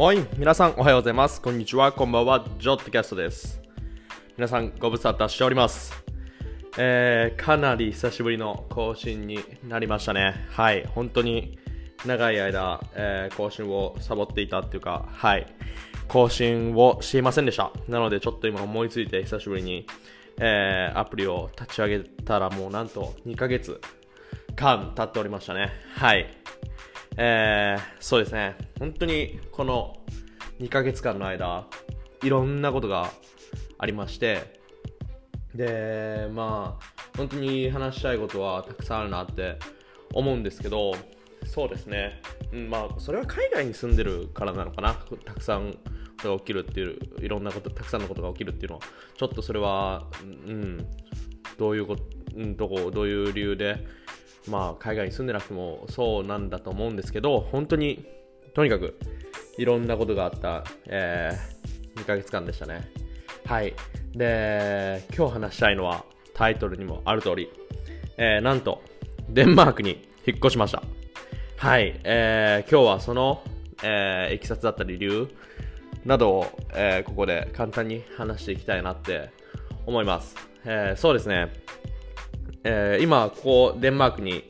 もい皆さんおはようございます。こんにちは、こんばんは、ジョットキャストです。皆さんご無沙汰しております。えー、かなり久しぶりの更新になりましたね。はい、本当に長い間、えー更新をサボっていたっていうか、はい、更新をしていませんでした。なので、ちょっと今思いついて久しぶりに、えーアプリを立ち上げたらもうなんと2ヶ月間経っておりましたね。はい。えーそうですね。本当にこの2ヶ月間の間、いろんなことがありまして、で、まあ、本当に話したいことはたくさんあるなって思うんですけど、そうですね。まあ、それは海外に住んでるからなのかな。たくさんが起きるっていう、いろんなこと、たくさんのことが起きるっていうのは、ちょっとそれは、うん、どういうこと、うん、どういう理由で、まあ、海外に住んでなくてもそうなんだと思うんですけど、本当に、とにかく、いろんなことがあった、えー2ヶ月間でしたね。はい。で、今日話したいのは、タイトルにもある通り、えーなんと、デンマークに引っ越しました。はい。えー今日はその、えーいきさつだったり理由などを、えーここで簡単に話していきたいなって思います。えーそうですね。えー今、ここデンマークに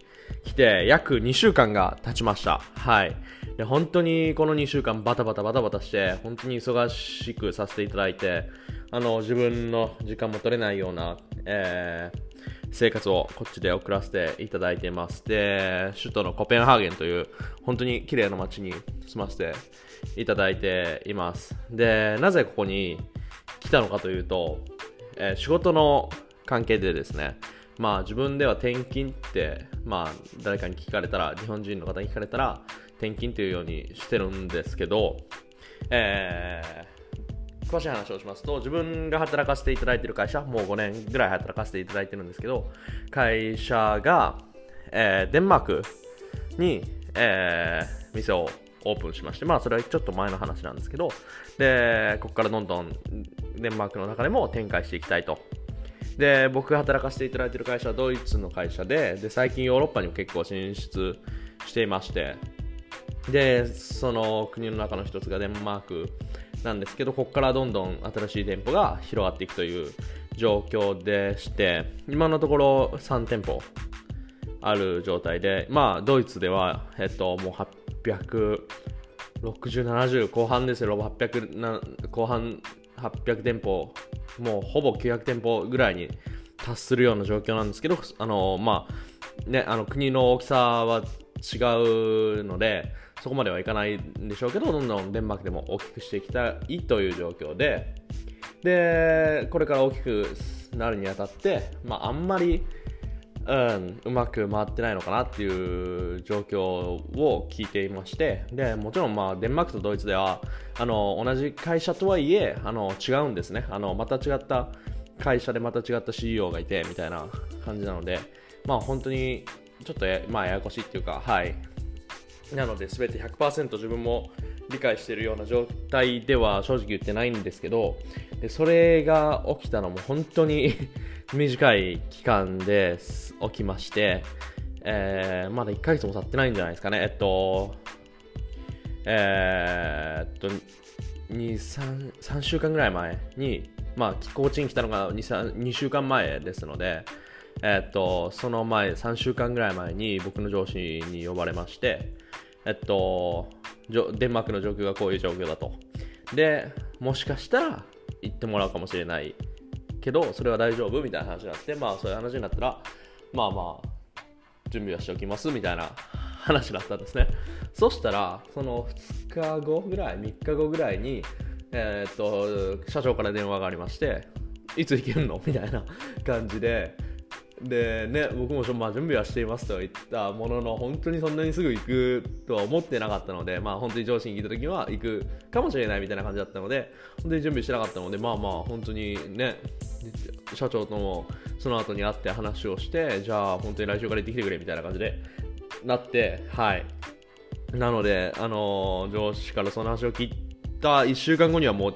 来て約2週間が経ちました。はい。で本当にこの2週間バタバタバタバタして、本当に忙しくさせていただいて、あの、自分の時間も取れないような、えー生活をこっちで送らせていただいています。で、首都のコペンハーゲンという本当に綺麗な街に住ませていただいています。で、なぜここに来たのかというと、えー仕事の関係でですね、まあ自分では転勤って、まあ誰かに聞かれたら、日本人の方に聞かれたら、転勤というようにしてるんですけど、えー詳しい話をしますと、自分が働かせていただいている会社、もう5年ぐらい働かせていただいてるんですけど、会社が、えーデンマークに、えー店をオープンしまして、まあそれはちょっと前の話なんですけど、で、ここからどんどんデンマークの中でも展開していきたいと。で、僕が働かせていただいている会社はドイツの会社で、で、最近ヨーロッパにも結構進出していまして、で、その国の中の一つがデンマークなんですけど、ここからどんどん新しい店舗が広がっていくという状況でして、今のところ3店舗ある状態で、まあ、ドイツでは、えっと、もう860、70後半ですよ、800後半800店舗、もうほぼ900店舗ぐらいに達するような状況なんですけど、あのまあね、あの国の大きさは違うので、そこまではいかないんでしょうけど、どんどんデンマークでも大きくしていきたいという状況で、で、これから大きくなるにあたって、まあ、あんまり、うん、うまく回ってないのかなっていう状況を聞いていまして。でもちろん、まあ、デンマークとドイツではあの同じ会社とはいえあの違うんですね。あのまた違った会社でまた違った CEO がいてみたいな感じなので、まあ、本当にちょっとや,、まあ、ややこしいっていうか、はい、なので全て100%自分も理解しているような状態では正直言ってないんですけどでそれが起きたのも本当に 短い期間で起きまして、えーまだ1ヶ月も経ってないんじゃないですかねえっとえーっと2 3, 3週間ぐらい前に、まあ、コーチに来たのが 2, 2週間前ですので、えっとその前3週間ぐらい前に僕の上司に呼ばれまして、えっと、デンマークの状況がこういう状況だと。で、もしかしたら行ってもらうかもしれないけど、それは大丈夫みたいな話になって、まあそういう話になったら、まあまあ、準備はしておきますみたいな話だったんですね。そしたら、その2日後ぐらい、3日後ぐらいに、えーっと、社長から電話がありまして、いつ行けるの？みたいな感じで、でね、僕も、まあ、準備はしていますと言ったものの、本当にそんなにすぐ行くとは思ってなかったので、まあ、本当に上司に聞いた時は行くかもしれないみたいな感じだったので、本当に準備してなかったので、まあまあ、本当にね、社長ともその後に会って話をして、じゃあ本当に来週から行ってきてくれみたいな感じでなって、はい。なので、あのー上司からその話を聞いた1週間後にはもう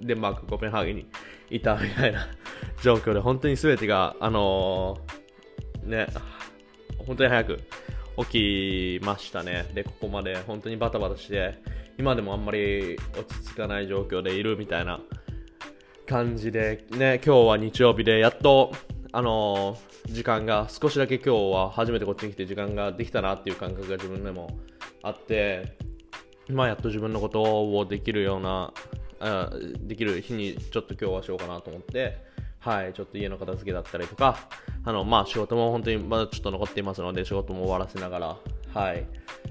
デンマーク、コペンハーゲンにいたみたいな 状況で、本当に全てが、あのーね、本当に早く起きましたね。で、ここまで本当にバタバタして、今でもあんまり落ち着かない状況でいるみたいな感じで、ね、今日は日曜日で、やっと、あのー、時間が、少しだけ今日は初めてこっちに来て時間ができたなっていう感覚が自分でもあって、まあ、やっと自分のことをできるような、あできる日にちょっと今日はしようかなと思って、はい、ちょっと家の片付けだったりとか、あの、まあ、仕事も本当にまだちょっと残っていますので、仕事も終わらせながら、はい、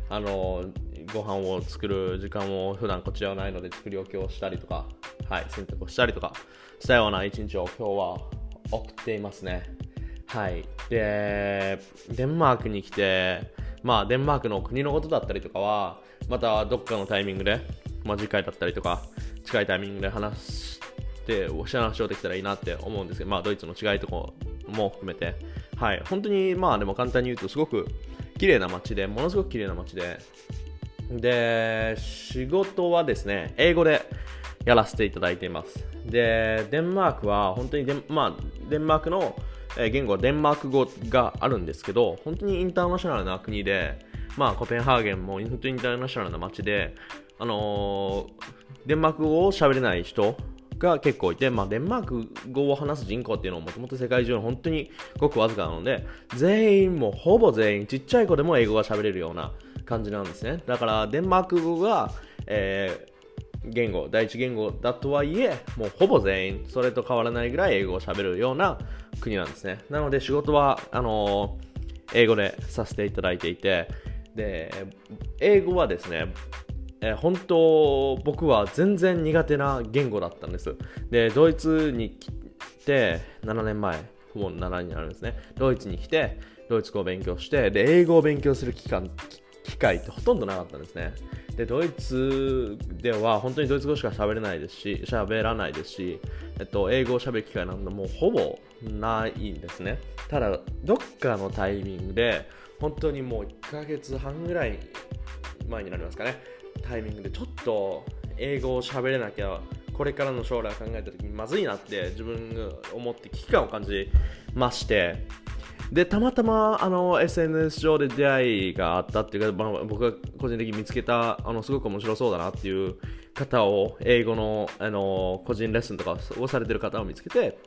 あの、ご飯を作る時間も普段こちらはないので作り置きをしたりとか、はい、洗濯をしたりとかしたような一日を今日は送っていますね。はい。で、デンマークに来て、まあ、デンマークの国のことだったりとかは、またどっかのタイミングで、まあ、次回だったりとか、近いタイミングで話して、お話をできたらいいなって思うんですけど、まあ、ドイツの違いとかも含めて、はい。本当に、まあ、でも簡単に言うと、すごく綺麗な街で、ものすごく綺麗な街で、で、仕事はですね、英語でやらせていただいています。で、デンマークは本当にデン,、まあ、デンマークのえ言語はデンマーク語があるんですけど、本当にインターナショナルな国で、まあ、コペンハーゲンも本当にインターナショナルな街で、あのー、デンマーク語を喋れない人が結構いて、まあ、デンマーク語を話す人口っていうのはもともと世界中の本当にごくわずかなので、全員もほぼ全員、ちっちゃい子でも英語が喋れるような感じなんですね。だから、デンマーク語が、えー、言語、第一言語だとはいえ、もうほぼ全員、それと変わらないぐらい英語を喋るような国なんですね。なので、仕事は、あのー、英語でさせていただいていて、で、英語はですね、えー、本当、僕は全然苦手な言語だったんです。で、ドイツに来て、7年前、もう7になるんですね。ドイツに来て、ドイツ語を勉強して、で、英語を勉強する期間、機会ってほとんどなかったんですね。で、ドイツでは本当にドイツ語しか喋れないですし、喋らないですし、えっと、英語を喋る機会なんてもうほぼないんですね。ただ、どっかのタイミングで、本当にもう1ヶ月半ぐらい前になりますかね、タイミングでちょっと英語を喋れなきゃ、これからの将来を考えた時にまずいなって自分が思って危機感を感じまして、で、たまたまあの SNS 上で出会いがあったっていうか、まあ、僕が個人的に見つけた、あのすごく面白そうだなっていう方を、英語のあの個人レッスンとかをされてる方を見つけて、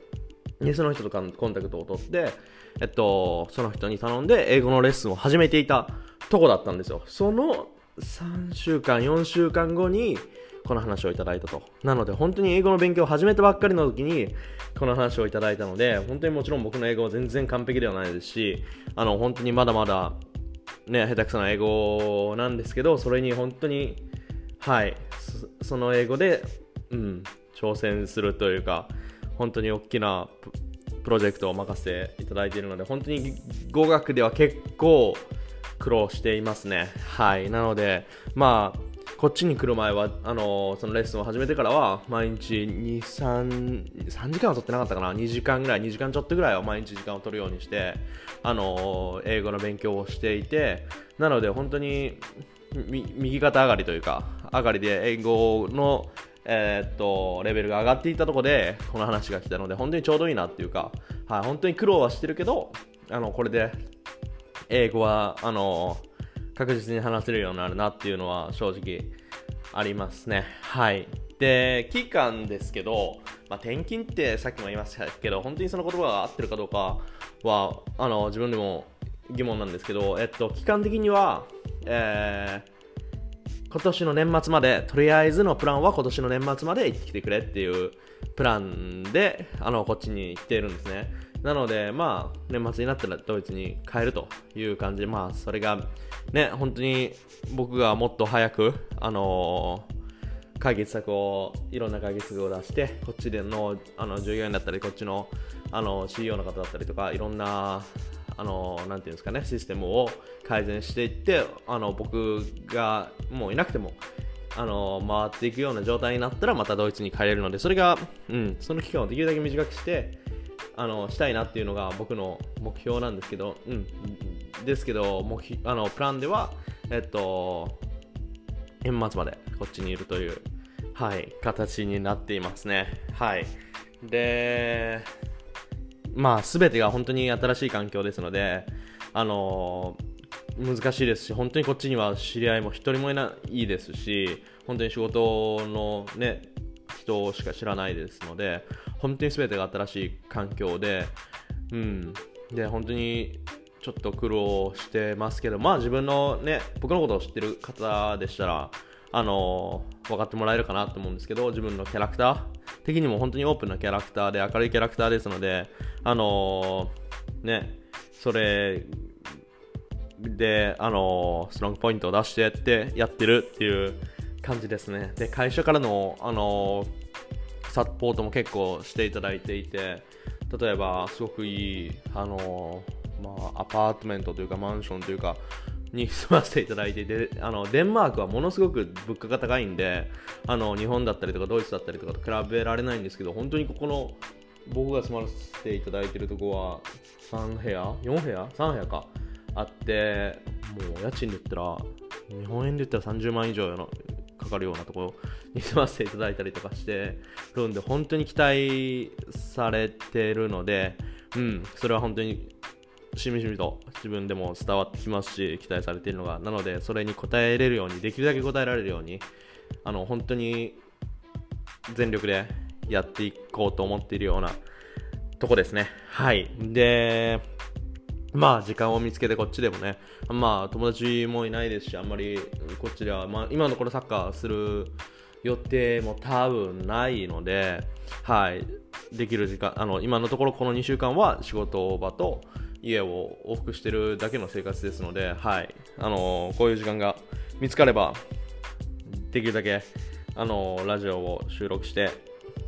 でその人とかのコンタクトを取って、えっと、その人に頼んで英語のレッスンを始めていたとこだったんですよ。その3週間、4週間後に、この話をいただいたと。なので、本当に英語の勉強を始めたばっかりの時に、この話をいただいたので、本当にもちろん僕の英語は全然完璧ではないですし、あの、本当にまだまだ、ね、下手くそな英語なんですけど、それに本当に、はい、その英語で、うん、挑戦するというか、本当に大きなプロジェクトを任せていただいているので、本当に語学では結構苦労していますね。はい。なので、まあ、こっちに来る前は、あのそのレッスンを始めてからは、毎日2、3、3時間は取ってなかったかな、2時間ぐらい、2時間ちょっとぐらいは毎日時間を取るようにして、あの英語の勉強をしていて、なので本当に右肩上がりというか、上がりで英語の、えー、っとレベルが上がっていったところで、この話が来たので、本当にちょうどいいなっていうか、はい、本当に苦労はしてるけど、あのこれで英語はあの確実に話せるようになるなっていうのは正直ありますね。はい。で、期間ですけど、まあ、転勤ってさっきも言いましたけど、本当にその言葉が合ってるかどうかは、あの、自分でも疑問なんですけど、えっと、期間的には、えー、今年の年末まで、とりあえずのプランは今年の年末まで行ってきてくれっていうプランで、あの、こっちに来ているんですね。なので、まあ、年末になったらドイツに帰るという感じ。で、まあ、それが、ね、本当に僕がもっと早く、あのー、解決策を、いろんな解決策を出して、こっちでの、あの、従業員だったり、こっちの、あの、CEO の方だったりとか、いろんな、あの、なんていうんですかね、システムを改善していって、あの、僕がもういなくても、あの回っていくような状態になったらまたドイツに帰れるのでそれが、うん、その期間をできるだけ短くしてあのしたいなっていうのが僕の目標なんですけど、うん、ですけど目あのプランでは、えっと、年末までこっちにいるという、はい、形になっていますね。はい、で、まあ、すべてが本当に新しい環境ですので、あの難しいですし、本当にこっちには知り合いも一人もいないですし、本当に仕事のね、人しか知らないですので、本当に全てが新しい環境で、うん、で、本当にちょっと苦労してますけど、まあ自分のね、僕のことを知ってる方でしたら、あの、分かってもらえるかなと思うんですけど、自分のキャラクター的にも本当にオープンなキャラクターで明るいキャラクターですので、あの、ね、それで、あの、ストロングポイントを出してやってやってるっていう感じですね。で、会社からの、あのサポートも結構していただいていて、例えば、すごくいい、あのまあ、アパートメントというか、マンションというか、に住ませていただいてであのデンマークはものすごく物価が高いんであの日本だったりとかドイツだったりとかと比べられないんですけど本当にここの僕が住まわせていただいているとこは3部屋？4部屋？3部屋か。あってもう家賃で言ったら日本円で言ったら30万以上かかるようなところに住ませていただいたりとかしてるんで本当に期待されてるので、うん、それは本当にしみじみと自分でも伝わってきますし期待されているのが。なのでそれに応えれるようにできるだけ応えられるようにあの本当に全力でやっていこうと思っているようなとこですね。はい。でまあ時間を見つけてこっちでもね。まあ友達もいないですしあんまりこっちでは、まあ、今のところサッカーする予定も多分ないのではい。できる時間あの今のところこの2週間は仕事場と家を往復してるだけの生活ですので、はい、あの、こういう時間が見つかれば、できるだけ、あの、ラジオを収録して、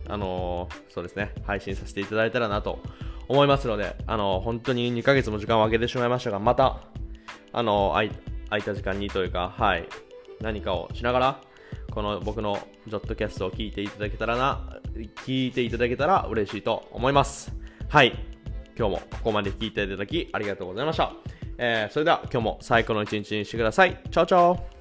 あの、そうですね、配信させていただいたらなと思いますので、あの本当に2ヶ月も時間を空けてしまいましたが、また、あの空いた時間にというか、はい、何かをしながら、この僕のジョットキャストを聞いていただけたらな、聞いていただけたら嬉しいと思います。はい。今日もここまで聞いていただきありがとうございました。えー、それでは今日も最高の一日にしてください。チャオチャオ